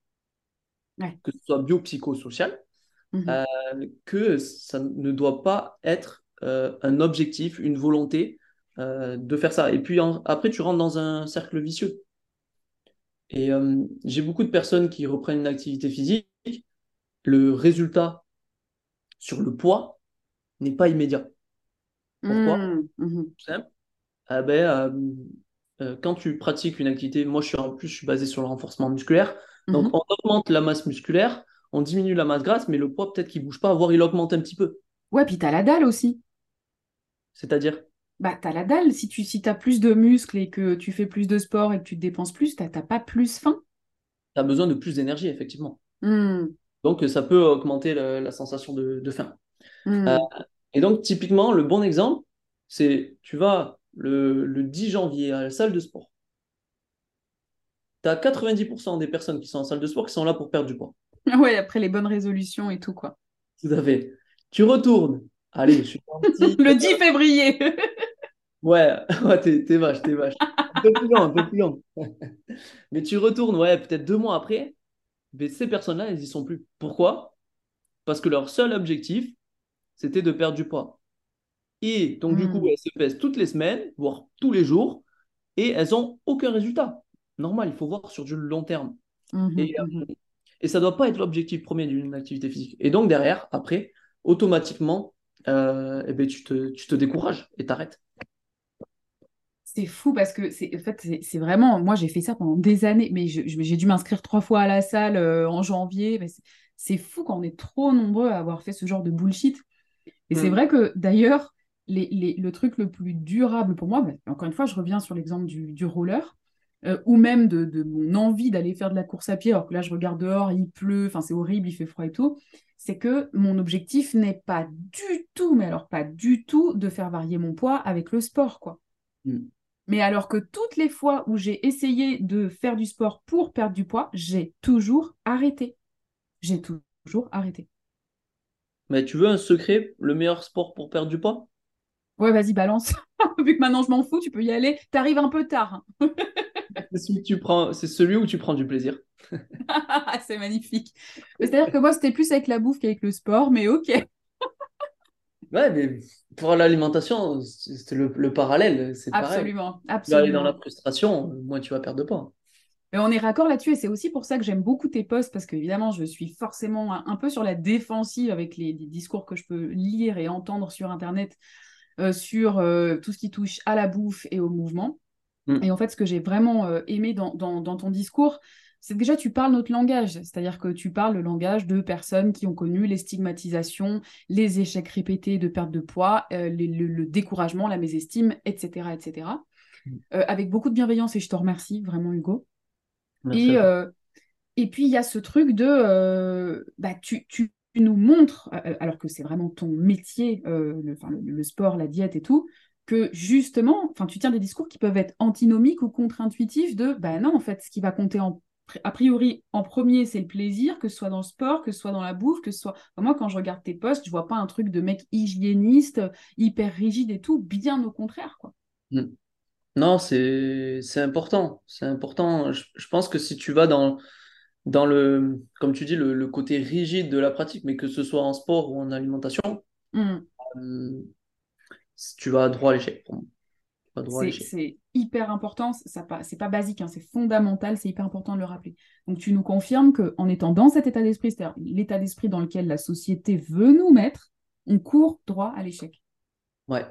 ouais. que ce soit bio-psychosocial, euh, que ça ne doit pas être euh, un objectif, une volonté euh, de faire ça. Et puis en- après, tu rentres dans un cercle vicieux. Et j'ai beaucoup de personnes qui reprennent une activité physique. Le résultat sur le poids n'est pas immédiat. Pourquoi? Tout simple. Ah ben, euh, euh, quand tu pratiques une activité, moi je suis en plus je suis basé sur le renforcement musculaire, donc mhm. on augmente la masse musculaire, on diminue la masse grasse, mais le poids peut-être qu'il bouge pas, voire il augmente un petit peu. Ouais, puis t'as la dalle aussi. C'est-à-dire, Bah, t'as la dalle. Si tu si t'as plus de muscles et que tu fais plus de sport et que tu te dépenses plus, t'as t'as pas plus faim. tu as besoin de plus d'énergie, effectivement. Hmm, Donc ça peut augmenter la, la sensation de, de faim. Euh, hmm, et donc typiquement, le bon exemple, c'est tu vas le, le 10 janvier à la salle de sport, tu as 90% des personnes qui sont en salle de sport qui sont là pour perdre du poids. Ouais, après les bonnes résolutions et tout, quoi. Tout à fait. Tu retournes. Allez, je suis parti. Le 10 février. Ouais, ouais t'es, t'es vache, t'es vache. Un peu plus long, un peu plus long. Mais tu retournes, ouais, peut-être deux mois après, mais ces personnes-là, elles y sont plus. Pourquoi? Parce que leur seul objectif, c'était de perdre du poids. Et donc, du coup, Hmm. elles se pèsent toutes les semaines, voire tous les jours, et elles n'ont aucun résultat. Normal, il faut voir sur du long terme. Mhm, Et, euh, mhm. et ça ne doit pas être l'objectif premier d'une activité physique. Et donc, derrière, après, automatiquement, euh, eh ben, tu te, tu te décourages et t'arrêtes. C'est fou parce que c'est en fait c'est vraiment moi j'ai fait ça pendant des années mais j'ai dû m'inscrire trois fois à la salle euh, en janvier mais c'est fou quand on est trop nombreux à avoir fait ce genre de bullshit et c'est Mm. vrai que d'ailleurs les, les- le truc le plus durable pour moi bah, encore une fois je reviens sur l'exemple du, du roller euh, ou même de, de mon envie d'aller faire de la course à pied alors que là je regarde dehors il pleut enfin c'est horrible il fait froid et tout c'est que mon objectif n'est pas du tout mais alors pas du tout de faire varier mon poids avec le sport quoi Mm. mais alors que toutes les fois où j'ai essayé de faire du sport pour perdre du poids, j'ai toujours arrêté. J'ai tou- toujours arrêté. Mais tu veux un secret, le meilleur sport pour perdre du poids? Ouais, vas-y, balance. Vu que maintenant je m'en fous, tu peux y aller. T'arrives un peu tard. hein. C'est celui que tu prends, c'est celui où tu prends du plaisir. C'est magnifique. C'est-à-dire que moi, c'était plus avec la bouffe qu'avec le sport, mais ok. Ouais, mais pour l'alimentation, c'est le, le parallèle, c'est pareil. Absolument, Tu vas aller dans la absolument. frustration, moins tu vas perdre de poids. Mais on est raccord là-dessus et c'est aussi pour ça que j'aime beaucoup tes posts parce qu'évidemment, je suis forcément un, un peu sur la défensive avec les, les discours que je peux lire et entendre sur Internet sur euh, tout ce qui touche à la bouffe et au mouvement. Mm. Et en fait, ce que j'ai vraiment euh, aimé dans, dans- dans ton discours, c'est que déjà tu parles notre langage, c'est-à-dire que tu parles le langage de personnes qui ont connu les stigmatisations, les échecs répétés de perte de poids, euh, les- le, le découragement, la mésestime, etc., etc. Mm. Euh, avec beaucoup de bienveillance et je te remercie vraiment, Hugo. Merci Et, euh, et puis, il y a ce truc de, euh, bah, tu, tu nous montres, euh, alors que c'est vraiment ton métier, euh, le, sport, la diète et tout, que justement, enfin, tu tiens des discours qui peuvent être antinomiques ou contre-intuitifs de, bah non, en fait, ce qui va compter en, a priori en premier, c'est le plaisir, que ce soit dans le sport, que ce soit dans la bouffe, que ce soit... Moi, quand je regarde tes posts, je vois pas un truc de mec hygiéniste, hyper rigide et tout, bien au contraire, quoi. Mm. Non, c'est c'est important. C'est important. Je pense que si tu vas dans, dans le, comme tu dis, le, le côté rigide de la pratique, mais que ce soit en sport ou en alimentation, Hmm. euh, tu vas droit à l'échec. C'est, hyper important, ça c'est pas basique, hein, c'est fondamental, c'est hyper important de le rappeler. Donc tu nous confirmes qu'en étant dans cet état d'esprit, c'est-à-dire l'état d'esprit dans lequel la société veut nous mettre, on court droit à l'échec. Ouais.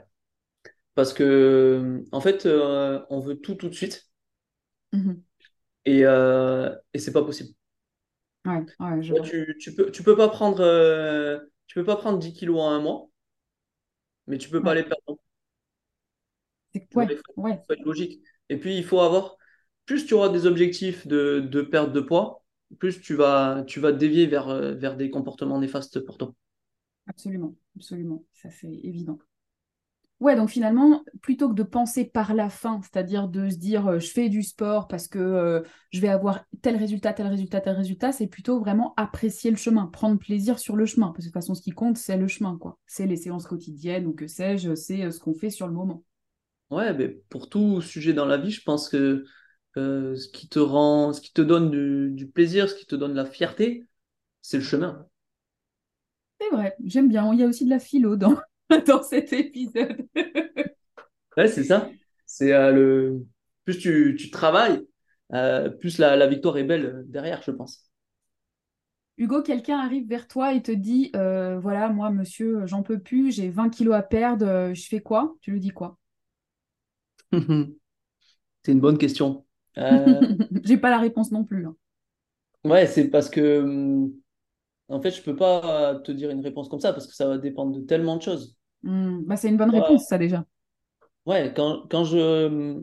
Parce que, en fait, euh, on veut tout tout de suite Mhm. et, euh, et c'est pas possible. Ouais, ouais, je Ouais, vois. Tu, tu peux, tu peux pas prendre, euh, tu peux pas prendre 10 kilos en un mois, mais tu peux pas les perdre. c'est, ouais, logique. Et puis, il faut avoir, plus tu auras des objectifs de, de perte de poids, plus tu vas, tu vas te dévier vers, euh, vers des comportements néfastes pour toi. absolument, absolument, ça c'est évident. Ouais, donc finalement, plutôt que de penser par la fin, c'est-à-dire de se dire euh, je fais du sport parce que euh, je vais avoir tel résultat, tel résultat, tel résultat, c'est plutôt vraiment apprécier le chemin, prendre plaisir sur le chemin. Parce que de toute façon, ce qui compte, c'est le chemin, quoi. C'est les séances quotidiennes ou que sais-je, c'est euh, ce qu'on fait sur le moment. Ouais, mais pour tout sujet dans la vie, je pense que euh, ce qui te rend, ce qui te donne du, du plaisir, ce qui te donne la fierté, c'est le chemin. C'est vrai, j'aime bien. Il y a aussi de la philo dans, dans cet épisode. Ouais, c'est ça. C'est euh, le plus tu, tu travailles, euh, plus la, la victoire est belle euh, derrière, je pense. Hugo, quelqu'un arrive vers toi et te dit euh, voilà, moi, monsieur, j'en peux plus, j'ai 20 kilos à perdre, je fais quoi? Tu lui dis quoi? C'est une bonne question. Euh, J'ai pas la réponse non plus. hein. ouais, c'est parce que hum, en fait, je peux pas te dire une réponse comme ça parce que ça va dépendre de tellement de choses. Hmm, bah, c'est une bonne réponse, ça déjà. ouais, quand, quand je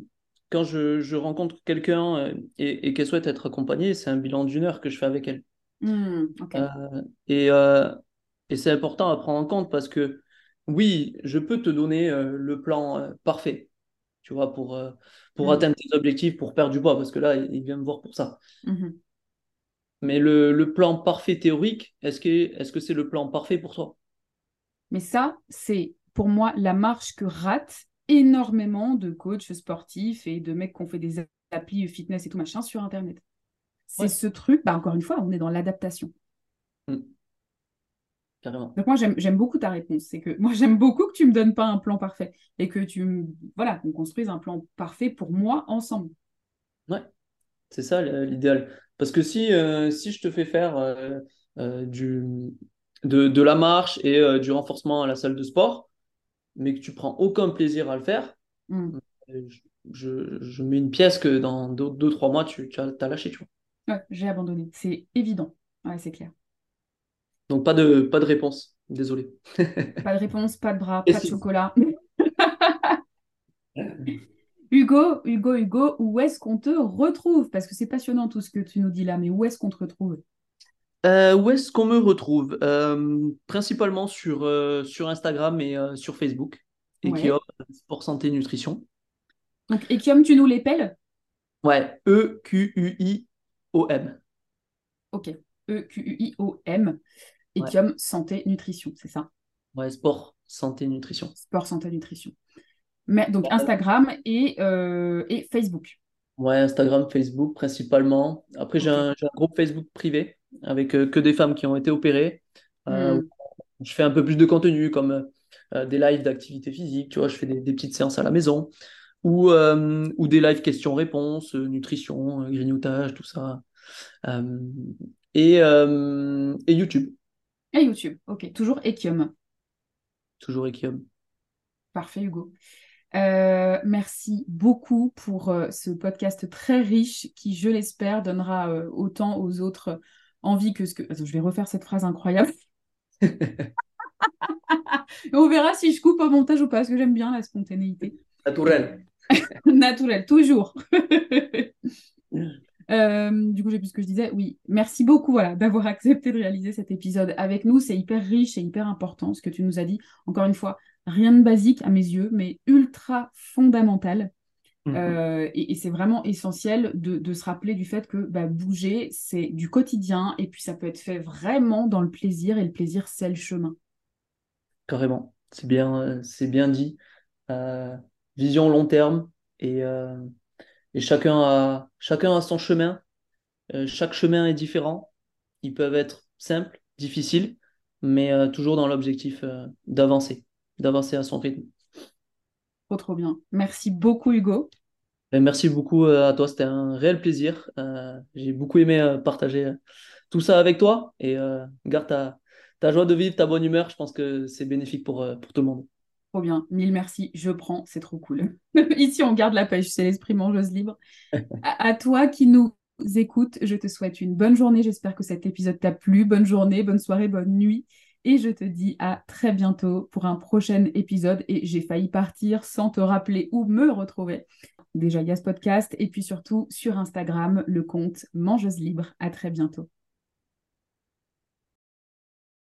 quand je, je rencontre quelqu'un euh, et, et qu'elle souhaite être accompagnée, c'est un bilan d'une heure que je fais avec elle. Hmm. Euh, et euh, et c'est important à prendre en compte parce que oui, je peux te donner euh, le plan parfait. tu vois, pour, pour mm. atteindre tes objectifs, pour perdre du poids, parce que là, il vient me voir pour ça. Mais le, le, plan parfait théorique, est-ce que c'est le plan parfait pour toi? Mais ça, c'est pour moi la marche que rate énormément de coachs sportifs et de mecs qui ont fait des applis fitness et tout machin sur Internet. C'est ce truc, bah encore une fois, on est dans l'adaptation. Mm. Carrément. Donc moi, j'aime beaucoup ta réponse. C'est que moi, j'aime beaucoup que tu me donnes pas un plan parfait et que tu, voilà, qu'on construise un plan parfait pour moi ensemble. Ouais, c'est ça l'idéal. Parce que si, euh, si je te fais faire euh, euh, du, de, de, la marche et du renforcement à la salle de sport, mais que tu prends aucun plaisir à le faire, hmm. je, je, mets une pièce que dans 2-3 mois, tu, tu as, as, lâché. Tu vois. Ouais, j'ai abandonné. C'est évident. Ouais, c'est clair. Donc pas de, pas de réponse. Désolé. pas de réponse, pas de bras, pas de chocolat. Hugo, Hugo, Hugo, où est-ce qu'on te retrouve? Parce que c'est passionnant tout ce que tu nous dis là, mais où est-ce qu'on te retrouve? Euh, Où est-ce qu'on me retrouve? Euh, Principalement sur, euh, sur Instagram et sur Facebook. Equiom, Sport Santé Nutrition. Donc Equiom, tu nous l'épelles? Ouais, E-Q-U-I-O-M. Ok, E-Q-U-I-O-M. Equiom, Santé Nutrition, c'est ça? Ouais, Sport Santé Nutrition. Sport Santé Nutrition. Mais, donc Instagram et, euh, et Facebook. Ouais, Instagram, Facebook principalement. Après, j'ai un, groupe Facebook privé avec euh, que des femmes qui ont été opérées. Euh, hmm. Je fais un peu plus de contenu comme des lives d'activité physique, tu vois, je fais des, petites séances à la maison ou, ou des lives questions-réponses, nutrition, grignotage, tout ça. Et, et, YouTube. Et YouTube, ok. Toujours Ekium. Toujours Ekium. Parfait, Hugo. Euh, merci beaucoup pour euh, ce podcast très riche qui, je l'espère, donnera euh, autant aux autres envie que ce que. je vais refaire cette phrase incroyable. On verra si je coupe au montage ou pas, parce que j'aime bien la spontanéité. Naturel. Naturel, toujours. du coup, j'ai plus ce que je disais. Oui, merci beaucoup voilà, d'avoir accepté de réaliser cet épisode avec nous. C'est hyper riche et hyper important ce que tu nous as dit. Encore une fois, rien de basique à mes yeux, mais ultra fondamental. Mhm. Euh, et, c'est vraiment essentiel de, se rappeler du fait que bah, bouger, c'est du quotidien et puis ça peut être fait vraiment dans le plaisir et le plaisir, c'est le chemin. Carrément, c'est bien, c'est bien dit. Euh, vision long terme et, euh, et, chacun, a, chacun a son chemin. chaque chemin est différent. Ils peuvent être simples, difficiles, mais toujours dans l'objectif d'avancer d'avancer à son rythme. Trop, trop bien. Merci beaucoup, Hugo. Ben, merci beaucoup euh, à toi. C'était un réel plaisir. Euh, j'ai beaucoup aimé euh, partager tout ça avec toi et garde ta, ta, joie de vivre, ta bonne humeur. Je pense que c'est bénéfique pour, pour tout le monde. Trop bien. Mille merci. Je prends. C'est trop cool. Ici, on garde la pêche. C'est l'esprit mangeuse libre. à, à toi qui nous écoute, je te souhaite une bonne journée. J'espère que cet épisode t'a plu. Bonne journée, bonne soirée, bonne nuit. Et je te dis à très bientôt pour un prochain épisode. Et j'ai failli partir sans te rappeler où me retrouver. Déjà, il y a ce podcast. Et puis surtout sur Instagram, le compte Mangeuse Libre. À très bientôt.